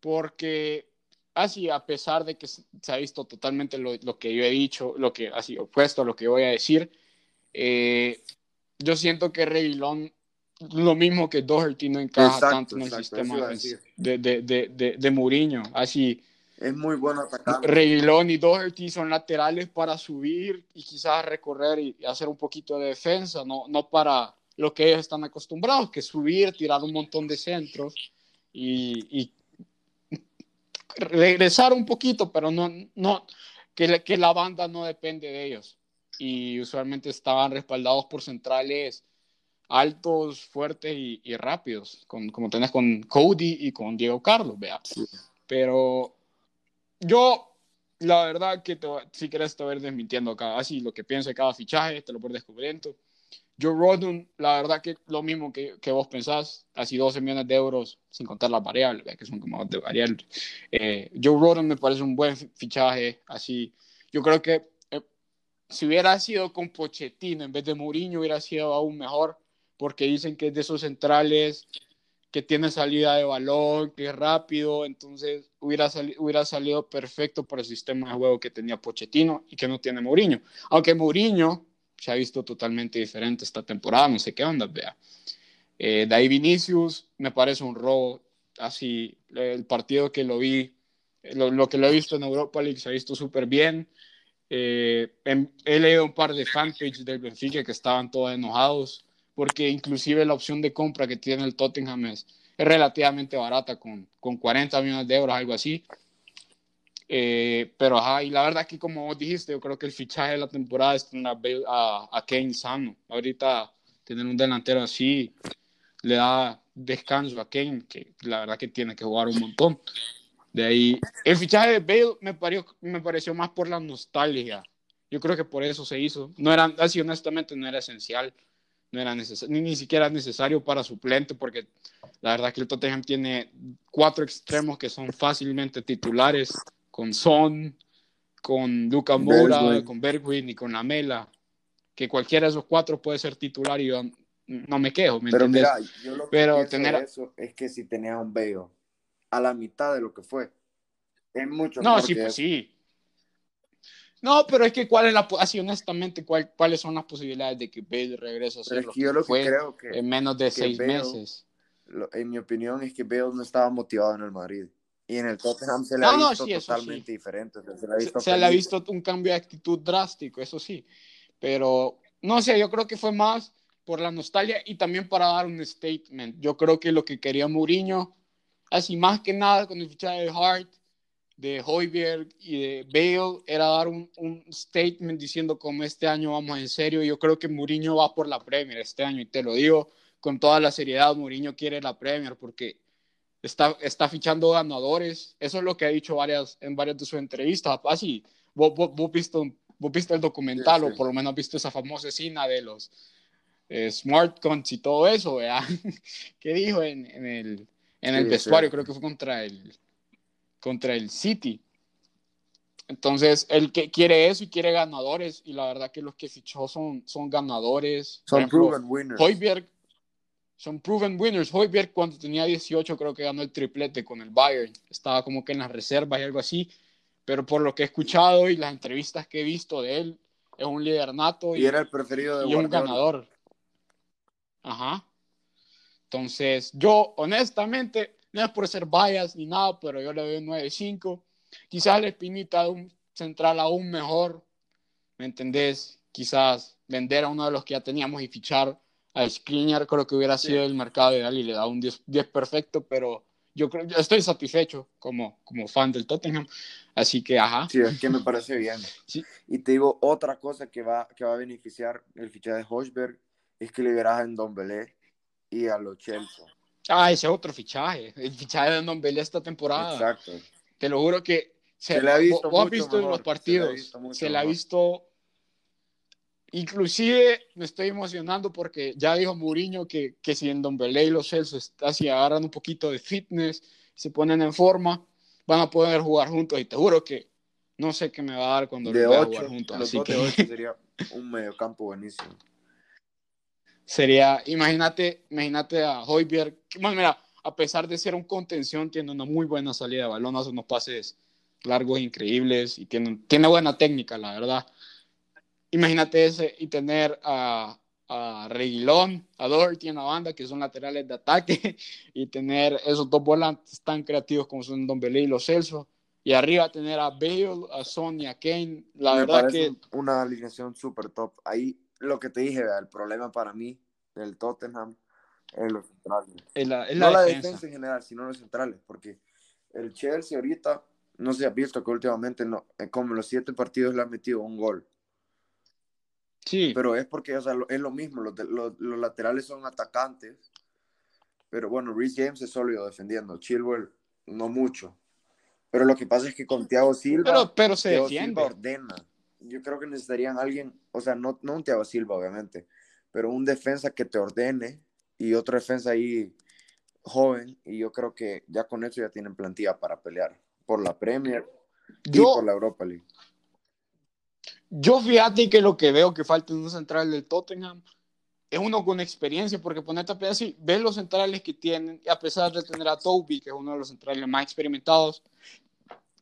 porque así, a pesar de que se ha visto totalmente lo, lo que yo he dicho, lo que así opuesto a lo que voy a decir, eh, yo siento que Reguilón, lo mismo que Doherty, no encaja tanto en el sistema de, de, de, de, Mourinho. Así, Es muy bueno atacando. Reguilón y Doherty son laterales para subir y quizás recorrer y hacer un poquito de defensa, no, no para lo que ellos están acostumbrados, que subir, tirar un montón de centros y, y regresar un poquito, pero no, no que, que la banda no depende de ellos. Y usualmente estaban respaldados por centrales altos, fuertes y, y rápidos, con, como tenés con Cody y con Diego Carlos, vea. Pero yo, la verdad que si quieres te voy desmintiendo cada, así lo que pienso de cada fichaje, te lo voy descubriendo. Joe Rodon, la verdad que lo mismo que, que, vos pensás, así 12 millones de euros, sin contar las variables, que son como de variables. Eh, Joe Rodon me parece un buen fichaje, así. Yo creo que eh, si hubiera sido con Pochettino en vez de Mourinho, hubiera sido aún mejor, porque dicen que es de esos centrales que tiene salida de balón, que es rápido, entonces hubiera, sali hubiera salido perfecto para el sistema de juego que tenía Pochettino y que no tiene Mourinho. Aunque Mourinho se ha visto totalmente diferente esta temporada, no sé qué onda, vea. Eh, de ahí Vinicius me parece un robo, así el partido que lo vi, lo, lo que lo he visto en Europa League se ha visto súper bien. Eh, he leído un par de fanpages del Benfica que estaban todos enojados porque inclusive la opción de compra que tiene el Tottenham es, es relativamente barata, con, con 40 millones de euros, algo así. Eh, pero ajá, y la verdad que como vos dijiste, yo creo que el fichaje de la temporada es tener a, a, Kane sano. Ahorita tener un delantero así le da descanso a Kane, que la verdad que tiene que jugar un montón. De ahí, el fichaje de Bale me, pareció, me pareció más por la nostalgia. Yo creo que por eso se hizo. No era, así honestamente, no era esencial. No era ni, ni siquiera necesario para suplente, porque la verdad que el Tottenham tiene cuatro extremos que son fácilmente titulares con Son, con Luca Moura, con Bergwijn y con Lamela, que cualquiera de esos cuatro puede ser titular y yo no me quejo, ¿me Pero entiendes? mira, yo lo que Pero tener- eso es que si tenía un Bale a la mitad de lo que fue, es mucho No, sí, pues eso. sí. No, pero es que cuál es la, así honestamente, cuál, cuáles son las posibilidades de que Bale regrese a ser es lo que yo lo que fue creo que, en menos de seis Bale- meses? lo- en mi opinión, es que Bale no estaba motivado en el Madrid. Y en el Tottenham se le No, ha no, visto sí, eso totalmente sí. diferente. o sea, Se le ha Se, visto se le ha visto un cambio de actitud drástico, eso sí. Pero no sé, yo creo que fue más por la nostalgia y también para dar un statement. Yo creo que lo que quería Mourinho, así más que nada con el fichaje de Hart, de Hoiberg y de Bale, era dar un, un statement diciendo como este año vamos en serio. Yo creo que Mourinho va por la Premier este año y te lo digo con toda la seriedad, Mourinho quiere la Premier porque está, está fichando ganadores. Eso es lo que ha dicho varias, en varias de sus entrevistas. Así, vos, vos, vos, viste, vos viste el documental Sí, sí. o por lo menos has visto esa famosa escena de los eh, smart guns y todo eso, ¿verdad? *laughs* ¿Qué dijo en, en el, en el Sí, vestuario? Creo que fue contra el, contra el City. Entonces, él que quiere eso y quiere ganadores, y la verdad que los que fichó son, son ganadores. Son ejemplo, proven winners. Hoiberg son proven winners. Hoiberg cuando tenía 18 creo que ganó el triplete con el Bayern. Estaba como que en las reservas y algo así. Pero por lo que he escuchado y las entrevistas que he visto de él, es un líder nato y, Y era el preferido de y un ganador. Ajá. Entonces, yo honestamente, no es por ser bias ni nada, pero yo le doy un 9-5. Quizás la espinita de un central aún mejor, ¿me entendés? Quizás vender a uno de los que ya teníamos y fichar a Skriniar, creo que hubiera Sí. sido el mercado ideal y le da un 10, 10 perfecto, pero yo creo, yo estoy satisfecho como, como fan del Tottenham, así que ajá. Sí, es que me parece bien. *laughs* Sí. Y te digo, otra cosa que va, que va a beneficiar el fichaje de Hochberg es que liberas a Ndombele y a los Chelsea. Ah, ese es otro fichaje, el fichaje de Ndombele esta temporada. Exacto. Te lo juro que Se le ha visto vos has mucho visto en mejor, los se le ha partidos, visto se le ha visto. Inclusive me estoy emocionando porque ya dijo Mourinho que, que si en Don Belé y los Celsos así agarran un poquito de fitness, se ponen en forma, van a poder jugar juntos. Y te juro que no sé qué me va a dar cuando De los vea 8, jugar juntos. los Así dos que de 8 *laughs* sería un mediocampo buenísimo. sería, imagínate, imagínate a que, bueno, mira, a pesar de ser un contención, tiene una muy buena salida de balón, hace unos pases largos increíbles y tiene, tiene buena técnica, la verdad. Imagínate ese y tener a, a Reguilón, a Doherty en la banda, que son laterales de ataque, *laughs* y tener esos dos volantes tan creativos como son Don Belé y Los Celso. Y arriba tener a Bale, a Sonia, a Kane. La Me verdad que una alineación súper top. Ahí lo que te dije, vea, el problema para mí del Tottenham es los centrales. es la, es no la defensa. defensa en general, sino los centrales, porque el Chelsea ahorita, no se ha visto que últimamente, no, eh, como en los siete partidos le han metido un gol, Sí, pero es porque o sea, lo- es lo mismo, los, de- los, los laterales son atacantes, pero bueno, Reece James es sólido defendiendo, Chilwell no mucho, pero lo que pasa es que con Thiago Silva, pero, pero se Thiago defiende. Silva ordena, yo creo que necesitarían alguien, o sea, no, no un Thiago Silva obviamente, pero un defensa que te ordene y otro defensa ahí joven y yo creo que ya con eso ya tienen plantilla para pelear por la Premier y por la Europa League. Yo fíjate que lo que veo que falta en un central del Tottenham es uno con experiencia, porque ponete a pensar, si ves los centrales que tienen, y a pesar de tener a Toby, que es uno de los centrales más experimentados,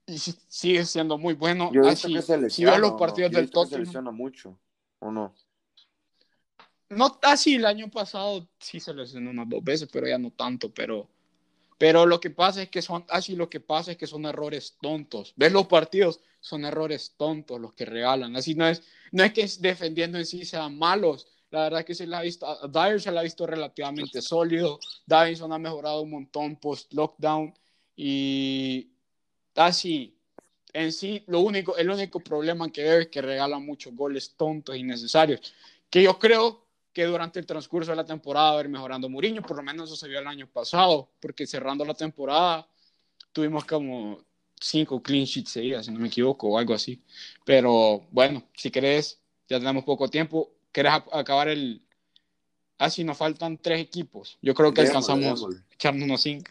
y si- sigue siendo muy bueno, Yo así, que se si ves los ¿o no? partidos he del se Tottenham, lesiona mucho, ¿o no? no así el año pasado sí se lesionó unas dos veces, pero ya no tanto, pero pero lo que pasa es que son así lo que pasa es que son errores tontos. Ves los partidos, son errores tontos los que regalan. Así no es no es que defendiendo en sí sean malos. La verdad que se la ha visto a Dyer la ha visto relativamente sólido. Davinson ha mejorado un montón post lockdown y así en sí lo único el único problema que veo es que regalan muchos goles tontos y innecesarios que yo creo que durante el transcurso de la temporada va a ir mejorando Mourinho, por lo menos eso se vio el año pasado, porque cerrando la temporada tuvimos como cinco clean sheets seguidas, si no me equivoco, o algo así. Pero bueno, si querés, ya tenemos poco tiempo, ¿querés acabar el... Ah, sí, nos faltan tres equipos. Yo creo que alcanzamos echarnos unos cinco.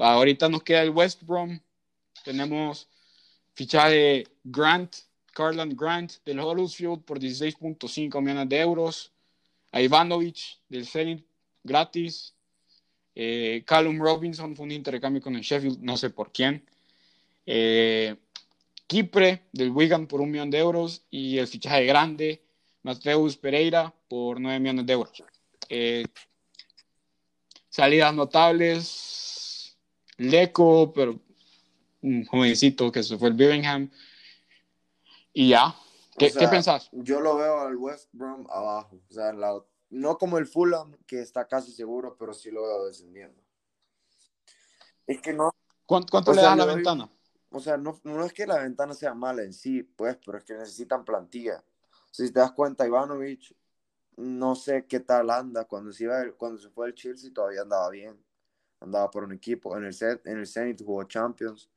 Va, ahorita nos queda el West Brom, tenemos fichaje de Grant, Carland Grant del Huddersfield por 16.5 millones de euros. A Ivanovic del Zenit gratis. Eh, Callum Robinson fue un intercambio con el Sheffield, no sé por quién. Eh, Kipre del Wigan por un millón de euros. Y el fichaje grande, Mateus Pereira por 9 millones de euros. Eh, salidas notables. Leco, pero un jovencito que se fue el Birmingham. Y ya. ¿Qué, O sea, ¿qué pensás? Yo lo veo al West Brom abajo, o sea, la- no como el Fulham, que está casi seguro, pero sí lo veo descendiendo. Es que no, ¿Cuánto, le sea, das a la ventana? O sea, no, no es que la ventana sea mala en sí, pues, pero es que necesitan plantilla. Si te das cuenta, Ivanovic, no sé qué tal anda. Cuando se, iba, cuando se fue al Chelsea todavía andaba bien. Andaba por un equipo. En el, set, en el Zenit jugó Champions.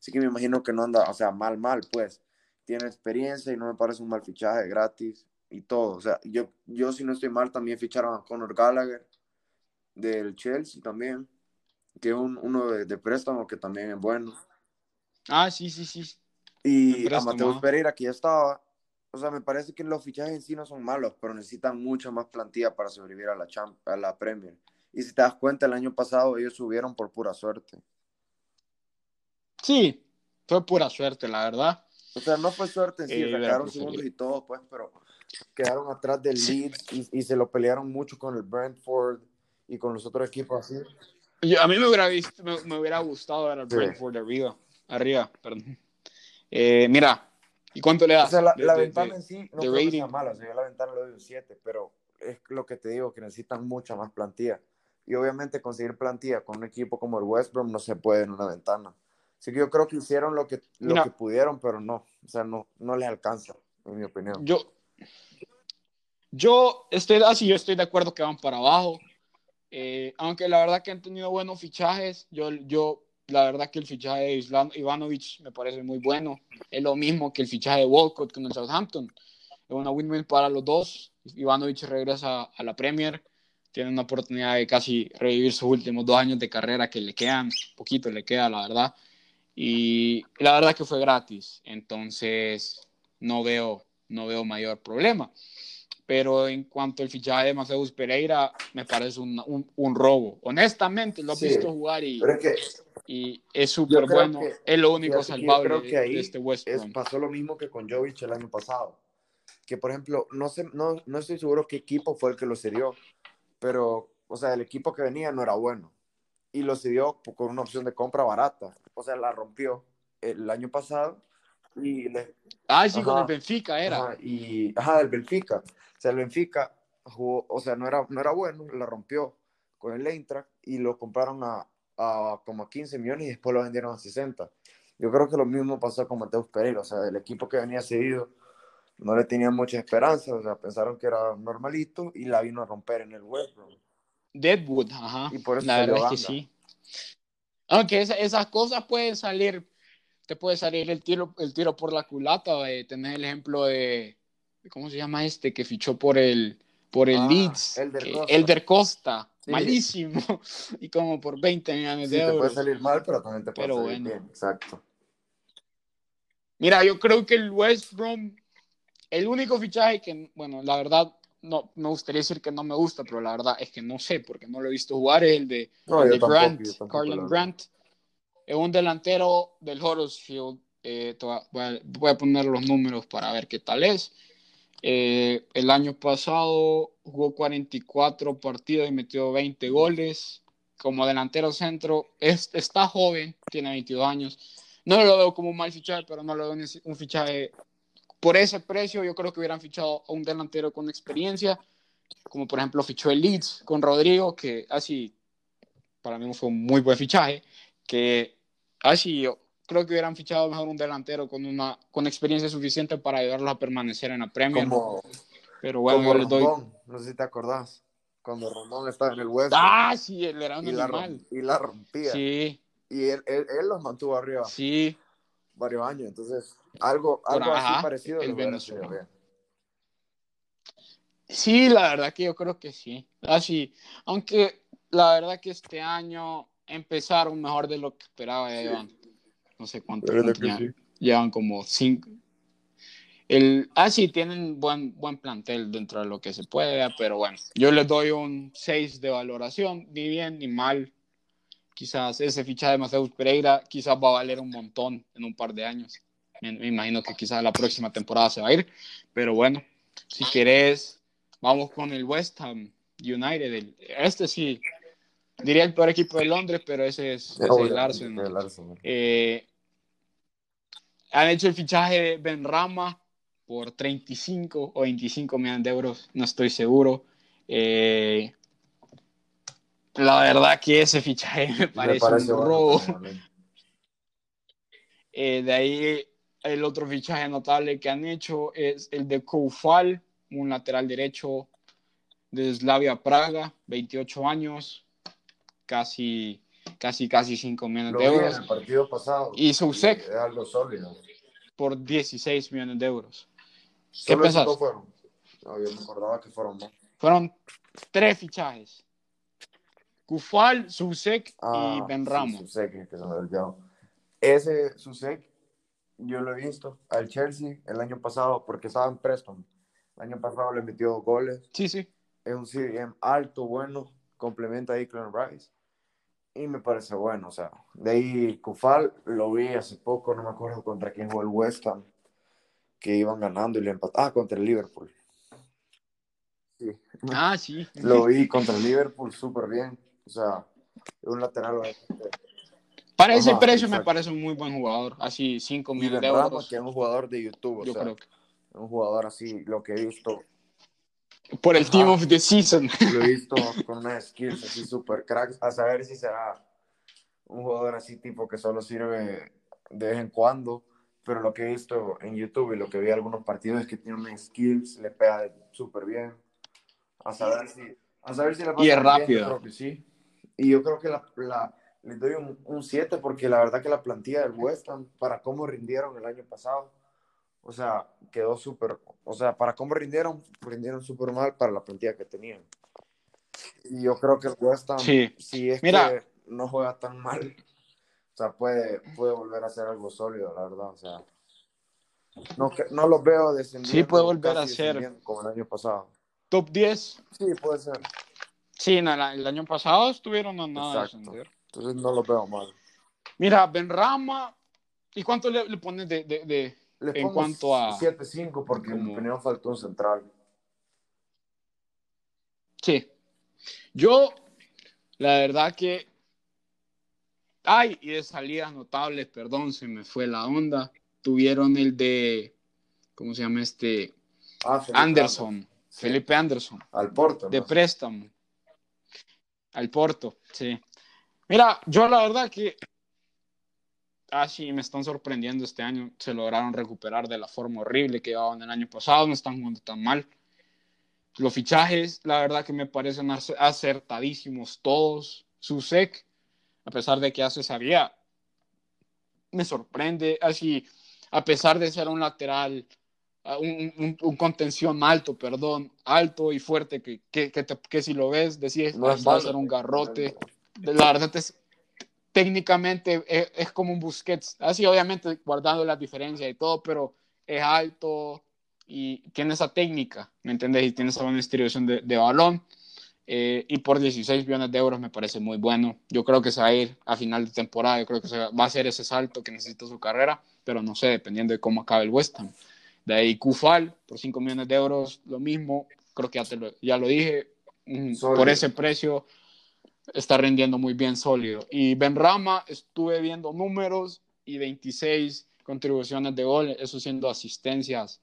Así que me imagino que no anda, o sea, mal, mal, pues. Tiene experiencia y no me parece un mal fichaje gratis y todo. O sea, yo, yo si no estoy mal, también ficharon a Conor Gallagher del Chelsea también, que es un, uno de, de préstamo que también es bueno. Ah, sí, sí, sí. Y a Mateus. Pereira, que ya estaba. O sea, me parece que los fichajes en sí no son malos, pero necesitan mucha más plantilla para sobrevivir a la, Champ a la Premier. Y si te das cuenta, el año pasado ellos subieron por pura suerte. Sí, fue pura suerte, la verdad. O sea, no fue suerte en sí, Eh, preferido. segundos y todo, pues, pero quedaron atrás del Sí. Leeds y, y se lo pelearon mucho con el Brentford y con los otros equipos así. Yo- a mí me hubiera, visto, me, me hubiera gustado ver al Sí. Brentford arriba. Arriba, perdón. Eh, mira, ¿y cuánto le das? O sea, la, de- la de- ventana de- en sí no creo que rating. sea mala. O sea, yo la ventana le doy un 7, pero es lo que te digo, que necesitan mucha más plantilla. Y obviamente conseguir plantilla con un equipo como el West Brom no se puede en una ventana. Así que yo creo que hicieron lo que, lo Mira. que pudieron, pero no. O sea, no, no les alcanza, en mi opinión. Yo, yo estoy así, yo estoy de acuerdo que van para abajo. Eh, aunque la verdad que han tenido buenos fichajes, yo, yo la verdad que el fichaje de Islan, Ivanovic me parece muy bueno. Es lo mismo que el fichaje de Walcott con el Southampton. Es una win-win para los dos. Ivanovic regresa a la Premier, tiene una oportunidad de casi revivir sus últimos dos años de carrera que le quedan, poquito le queda, la verdad. Y la verdad que fue gratis, entonces no veo, no veo mayor problema. Pero en cuanto al fichaje de Mateus Pereira, me parece un, un, un robo. Honestamente, lo he Sí, visto jugar y, Pero es que y es súper bueno. que- es lo único salvable creo que ahí de este West es, pasó lo mismo que con Jovic el año pasado. Que, por ejemplo, no, sé, no, no estoy seguro qué equipo fue el que lo cedió, pero, o sea, el equipo que venía no era bueno. Y lo cedió con una opción de compra barata. O sea, la rompió. el año pasado. Y le, Ah, sí, con el Benfica era. Ajá, y, ajá, del Benfica. O sea, el Benfica jugó, o sea, no era, no era bueno, la rompió con el Eintracht y lo compraron a, a como a 15 millones y después lo vendieron a 60. Yo creo que lo mismo pasó con Mateus Pereira, o sea, el equipo que venía seguido no le tenían mucha esperanza, o sea, pensaron que era normalito y la vino a romper en el West Brom. Deadwood, ajá. Y por eso la verdad es que sí. Aunque esa- esas cosas pueden salir, te puede salir el tiro, el tiro por la culata. Eh, tenés el ejemplo de, ¿cómo se llama este? Que fichó por el, por el Ah, Leeds. Elder que- Costa. Elder Costa. Sí. Malísimo. *laughs* Y como por 20 millones Sí, de te puede euros. salir mal, pero también te puede Pero salir bueno. bien, exacto. Mira, yo creo que el West Brom, el único fichaje que, bueno, la verdad, no me gustaría decir que no me gusta, pero la verdad es que no sé, porque no lo he visto jugar, es el de, No, el de Grant, Carlin. Grant. Es un delantero del Huddersfield. eh, voy, a, poner los números para ver qué tal es. Eh, el año pasado jugó 44 partidos y metió 20 goles. Como delantero centro, es, está joven, tiene 22 años. No lo veo como un mal fichaje, pero no lo veo un fichaje por ese precio. Yo creo que hubieran fichado a un delantero con experiencia, como por ejemplo fichó el Leeds con Rodrigo, que así para mí fue un muy buen fichaje. Que así yo creo que hubieran fichado mejor un delantero con una con experiencia suficiente para ayudarlos a permanecer en la Premier. Como, pero bueno, como yo les doy. No sé si te acordás, cuando Rondón estaba en el West Brom. Ah, sí, él era un y la, animal. y la rompía. Sí, Y él, él, él los mantuvo arriba sí. varios años. Entonces, algo, Por- algo ajá, así parecido. el bien. Sí, la verdad que yo creo que sí. Así, aunque la verdad que este año empezaron mejor de lo que esperaba. Ya llevan, no sé cuánto. Ya- sí. Llevan como cinco. El, ah, sí, tienen buen, buen plantel dentro de lo que se puede, ¿verdad? pero bueno, yo les doy un 6 de valoración, ni bien ni mal. Quizás ese fichaje de Mateus Pereira quizás va a valer un montón en un par de años. Me, me imagino que quizás la próxima temporada se va a ir, pero bueno, si querés, vamos con el West Ham United. El- este sí, diría el peor equipo de Londres, pero ese es, ese es el Arsenal. el Arsenal. Eh, han hecho el fichaje de Ben Rama por 35 o 25 millones de euros, no estoy seguro. Eh, la verdad que ese fichaje *laughs* me Me parece, un robo. *laughs* Eh, de ahí el otro fichaje notable que han hecho es el de Koufal, un lateral derecho de Slavia Praga, 28 años, casi, casi, casi 5 millones Lo de en euros, el partido pasado. Y Soucek. Es algo sólido. por 16 millones de euros. Solo esos pensás? fueron. No, yo me acordaba que fueron más. Fueron tres fichajes. Kufal, Susek y Ah, Ben sí, Ramo. Susek, que se me olvidó. Ese Susek, yo lo he visto al Chelsea el año pasado porque estaba en Preston. El año pasado le metió goles. Sí, sí. Es un CDM alto, bueno. Complementa a Declan Rice. Y me parece bueno. O sea, de ahí Kufal lo vi hace poco, no me acuerdo contra quién jugó el West Ham. Que iban ganando y le empataron. Ah, contra el Liverpool. Sí. Ah, sí. Lo vi contra el Liverpool súper bien. O sea, es un lateral. Para ese Ajá, precio me parece un muy buen jugador. Así 5 Y millones de Ben Rama, euros. que es un jugador de YouTube. O Yo sea, creo que. un jugador así, lo que he visto. Por el Ajá. Team of the Season. Lo he visto con unas skills así súper cracks. A saber si será un jugador así tipo que solo sirve de vez en cuando. Pero lo que he visto en YouTube y lo que vi en algunos partidos es que tiene unas skills, le pega súper bien. A saber si, a saber si la Y es pasa bien, rápido. yo creo que sí. Y yo creo que la, la- le doy un, un 7 porque la verdad que la plantilla del West Ham, para cómo rindieron el año pasado, o sea, quedó súper, o sea, para cómo rindieron, rindieron súper mal para la plantilla que tenían. Y yo creo que el West Ham, Sí. si es Mira. que no juega tan mal, o sea, puede, puede volver a hacer algo sólido, la verdad, o sea. No, no los veo descendiendo. Sí, puede volver a ser. Como el año pasado. Top 10. Sí, puede ser. Sí, no, el año pasado estuvieron a nada Exacto. Entonces no los veo mal. Mira, Ben Rama. ¿Y cuánto le, le pones de, de, de- Les En cuanto a- 7-5 porque en mi como- opinión faltó un central. Sí. Yo, la verdad que Ay, y de salidas notables, perdón, se me fue la onda. Tuvieron el de, ¿cómo se llama este? Ah, Felipe Anderson, Sí. Felipe Anderson, Al Porto. de préstamo. Al Porto, sí. Mira, yo la verdad que. Ah, sí, me están sorprendiendo este año. Se lograron recuperar de la forma horrible que llevaban el año pasado. No están jugando tan mal. Los fichajes, la verdad que me parecen ac- acertadísimos todos. Susek, a pesar de que hace sabía, me sorprende. Así, a pesar de ser un lateral, ah, un, un- un contención alto, perdón, alto y fuerte, que, que, que, te- que si lo ves, decís, No "Ah, va a ser un garrote. La verdad es técnicamente es, es como un Busquets, así obviamente guardando las diferencias y todo, pero es alto y tiene esa técnica, ¿me entiendes? Y tiene esa buena distribución de, de balón. eh, y por 16 millones de euros me parece muy bueno. Yo creo que se va a ir a final de temporada. Yo creo que se va a hacer ese salto que necesita su carrera, pero no sé, dependiendo de cómo acabe el West Ham. De ahí Kufal, por 5 millones de euros, lo mismo. Creo que ya, te lo, ya lo dije. Sólido. Por ese precio está rindiendo muy bien sólido. Y Benrama, estuve viendo números y 26 contribuciones de goles, eso siendo asistencias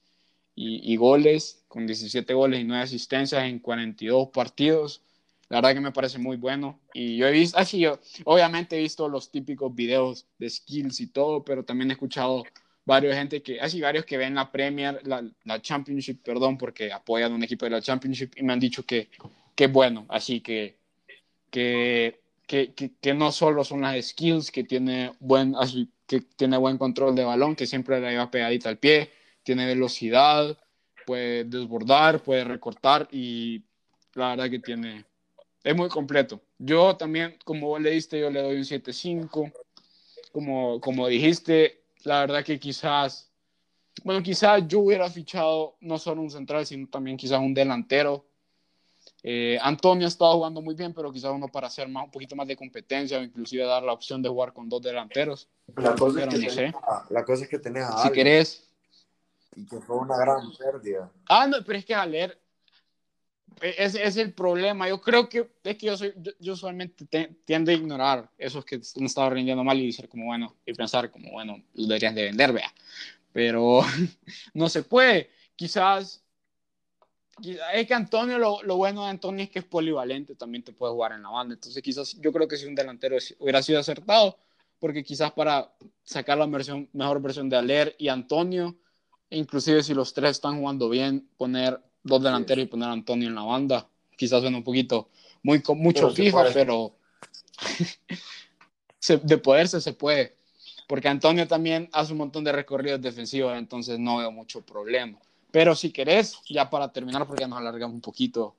y, y goles, con 17 goles y 9 asistencias en 42 partidos. La verdad que me parece muy bueno. Y yo he visto, así yo, obviamente he visto los típicos videos de skills y todo, pero también he escuchado varios gente que, así varios que ven la Premier, la, la Championship, perdón, porque apoyan un equipo de la Championship y me han dicho que, que bueno. Así que que, que, que, que no solo son las skills, que tiene buen, que tiene buen control de balón, que siempre la lleva pegadita al pie, tiene velocidad, puede desbordar, puede recortar y la verdad que tiene, es muy completo. Yo también, como vos le diste, yo le doy un 7.5. Como, como dijiste, la verdad que quizás, bueno, quizás yo hubiera fichado no solo un central, sino también quizás un delantero. Eh, Antonio ha estado jugando muy bien, pero quizás uno para hacer más, un poquito más de competencia o inclusive dar la opción de jugar con dos delanteros. La cosa, es que no tenés a- la cosa es que tenés a Si Alves, querés. y que fue una gran pérdida. Ah, no, pero es que a leer. Ese es el problema. Yo creo que es que yo, soy, yo, yo usualmente te- tiendo a ignorar esos que han estado rindiendo mal y decir como bueno, y pensar como bueno, los deberían de vender, vea. Pero *laughs* no se puede. Quizás- es que Antonio, lo, lo bueno de Antonio es que es polivalente, también te puede jugar en la banda. Entonces quizás yo creo que si un delantero hubiera sido acertado, porque quizás para sacar la versión, mejor versión de Aler y Antonio, inclusive si los tres están jugando bien, poner dos delanteros y poner a Antonio en la banda, quizás suena un poquito muy mucho FIFA, pero se- *laughs* de poderse se puede. Porque Antonio también hace un montón de recorridos defensivos, entonces no veo mucho problema. Pero si querés, ya para terminar, porque ya nos alargamos un poquito,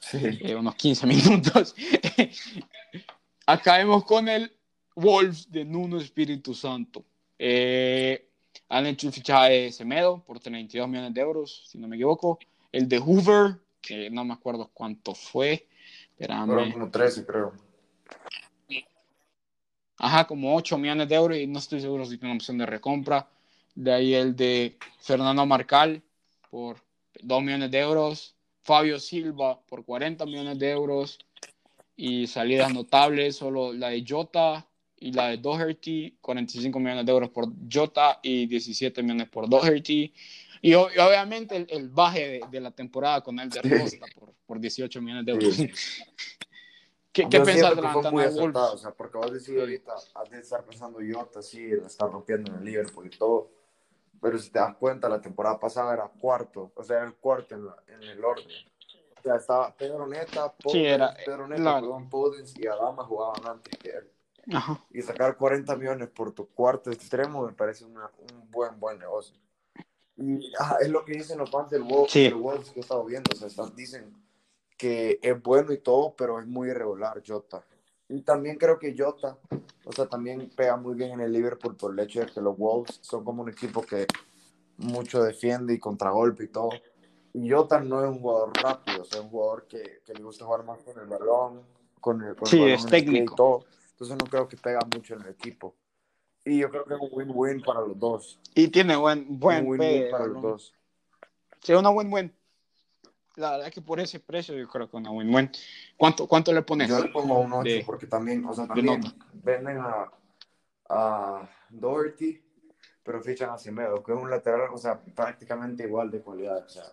Sí. eh, unos 15 minutos, *laughs* acabemos con el Wolves de Nuno Espíritu Santo. Eh, han hecho el fichaje de Semedo por 32 millones de euros, si no me equivoco. El de Hoover, que no me acuerdo cuánto fue. Fueron como 13, creo. Ajá, como 8 millones de euros y no estoy seguro si tiene una opción de recompra. De ahí el de Fernando Marcal por 2 millones de euros. Fabio Silva por 40 millones de euros. Y salidas notables, solo la de Jota y la de Doherty, 45 millones de euros por Jota y 17 millones por Doherty. Y, y obviamente el, el baje de, de la temporada con el de. Costa por, por 18 millones de euros. Sí. *laughs* ¿Qué, qué Yo pensás siento de la ventana de acertado, o Wolves? sea, porque vos decís ahorita, has de estar pensando Jota, sí, la está rompiendo en el Liverpool y todo, pero si te das cuenta, la temporada pasada era cuarto, o sea, era el cuarto en, la- en el orden. O sea, estaba Pedro Neta, Podens, Sí, era- Pedro Neta, la- perdón, Podens y Adama jugaban antes que él. Ajá. Y sacar 40 millones por tu cuarto extremo me parece una- un buen, buen negocio. Y ajá, es lo que dicen los fans del Wolves, Sí. que he estado viendo. O sea, están- dicen que es bueno y todo, pero es muy irregular Jota. Y también creo que Jota, o sea, también pega muy bien en el Liverpool por el hecho de que los Wolves son como un equipo que mucho defiende y contragolpe y todo. Y Jota no es un jugador rápido, o sea, es un jugador que, que le gusta jugar más con el balón, con el, con el balón es y técnico. todo. Entonces no creo que pega mucho en el equipo. Y yo creo que es un win-win para los dos. Y tiene buen, buen un win-win para los dos. Sí, una buen. La verdad que por ese precio yo creo que una win-win. ¿Cuánto, ¿Cuánto le pones? Yo le pongo un 8 porque también, o sea, también venden a, a Doherty, pero fichan a Semedo, que es un lateral, o sea, prácticamente igual de calidad. O sea,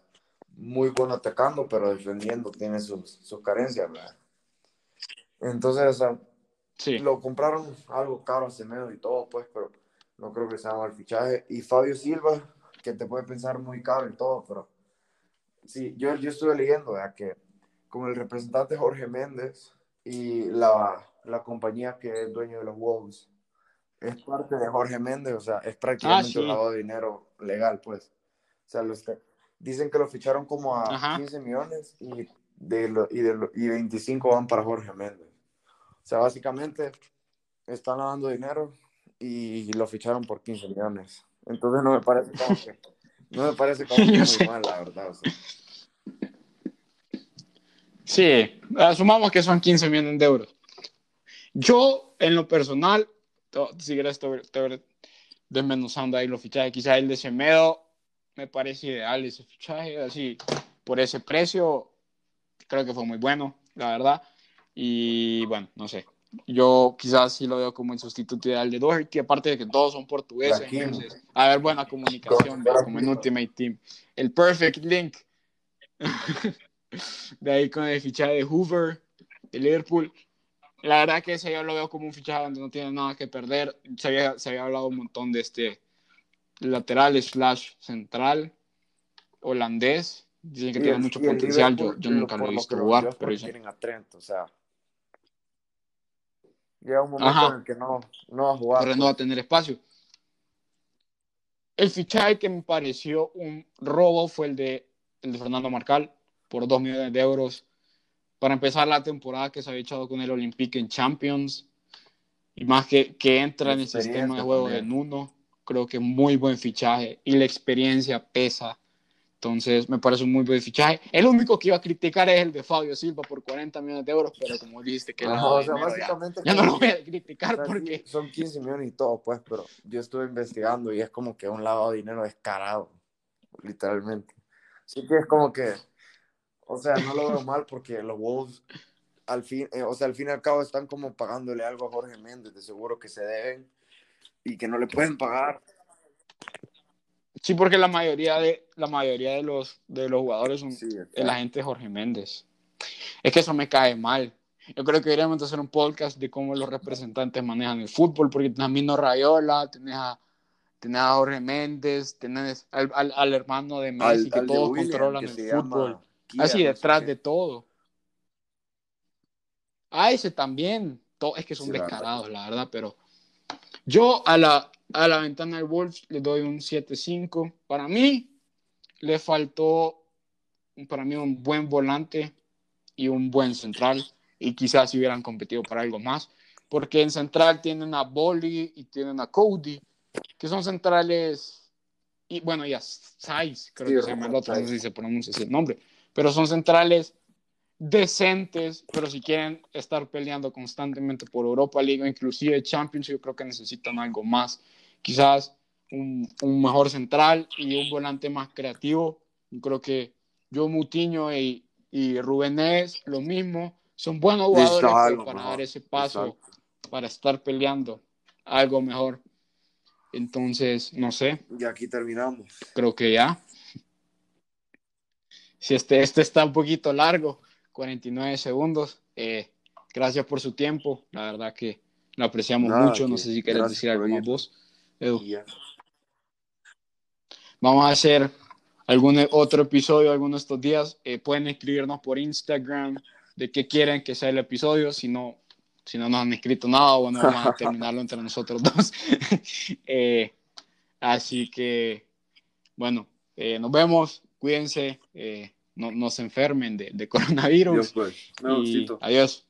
muy bueno atacando, pero defendiendo tiene sus, sus carencias, ¿verdad? Entonces, o sea, sí. lo compraron algo caro a Semedo y todo, pues, pero no creo que sea mal fichaje. Y Fabio Silva, que te puede pensar muy caro y todo, pero sí, yo, yo estuve leyendo ¿verdad? que como el representante Jorge Méndez y la, la compañía que es dueño de los Wolves es parte de Jorge Méndez, o sea, es prácticamente ah, un lavado de dinero legal, pues. O sea, los, dicen que lo ficharon como a 15 millones y, de y, de y 25 van para Jorge Méndez. O sea, básicamente están lavando dinero y lo ficharon por 15 millones. Entonces no me parece como que, no me parece *laughs* como muy mal, la verdad. Sí, asumamos que son 15 millones de euros. Yo, en lo personal, si quieres desmenuzando ahí los fichajes, quizás el de Semedo me parece ideal ese fichaje, así, por ese precio, creo que fue muy bueno, la verdad. Y bueno, no sé, yo quizás sí lo veo como el sustituto ideal de Doherty, aparte de que todos son portugueses, entonces, a ver, buena comunicación, como en Ultimate Team. El perfect link. *laughs* de ahí con el fichaje de Hoover, de Liverpool. La verdad que ese yo lo veo como un fichaje donde no tiene nada que perder. Se había, se había hablado un montón de este lateral slash central holandés. Dicen que tiene mucho potencial. Yo, yo nunca lo he visto jugar. Pero dicen... a Trent, o sea, llega un momento en el que no, no va a jugar. Pero no va a tener espacio. El fichaje que me pareció un robo fue el de, el de Fernando Marcal por 2 millones de euros para empezar la temporada que se había echado con el Olympique en Champions. Y más que, que entra en el sistema de juego de Nuno, creo que muy buen fichaje y la experiencia pesa entonces, me parece un muy buen fichaje. El único que iba a criticar es el de Fabio Silva por 40 millones de euros, pero como dijiste que ya, no lo voy a criticar porque... Son 15 millones y todo, pues, pero yo estuve investigando y es como que un lavado de dinero descarado, literalmente. Así que es como que, o sea, no lo veo mal porque los Wolves, al fin, eh, o sea, al fin y al cabo están como pagándole algo a Jorge Méndez, de seguro que se deben y que no le pueden pagar. Sí, porque la mayoría de, la mayoría de, los, de los jugadores son la gente de Jorge Méndez. Es que eso me cae mal. Yo creo que deberíamos hacer un podcast de cómo los representantes manejan el fútbol, porque tenés a Mino Rayola, tenés a, a Jorge Méndez, tenés al, al, hermano de Messi, que todos controlan el fútbol. Así, detrás de todo. Ah, ese también. Todo, es que son descarados, la verdad, pero yo a la, a la ventana del Wolves le doy un 7-5. Para mí le faltó, para mí, un buen volante y un buen central. Y quizás si hubieran competido para algo más. Porque en central tienen a Bolly y tienen a Cody, que son centrales. Y bueno, ya Saiz, creo que se llama el otro, no sé si se pronuncia ese nombre. Pero son centrales decentes, pero si quieren estar peleando constantemente por Europa League o inclusive Champions, yo creo que necesitan algo más. Quizás un, un mejor central y un volante más creativo. Yo creo que yo, Mutiño y, y Rubén lo mismo. Son buenos jugadores para dar ese paso, para estar peleando algo mejor. Entonces, no sé. Y aquí terminamos. Creo que ya. Si este, este está un poquito largo, 49 segundos. Eh, gracias por su tiempo. La verdad que lo apreciamos mucho. No sé si quieres decir algo más vos, Edu. Vamos a hacer algún otro episodio algunos de estos días. Eh, pueden escribirnos por Instagram de qué quieren que sea el episodio. Si no, si no nos han escrito nada, bueno, vamos a *laughs* terminarlo entre nosotros dos. *laughs* Eh, así que, bueno, nos vemos. Cuídense no, no se enfermen de, de coronavirus. Pues. y adiós.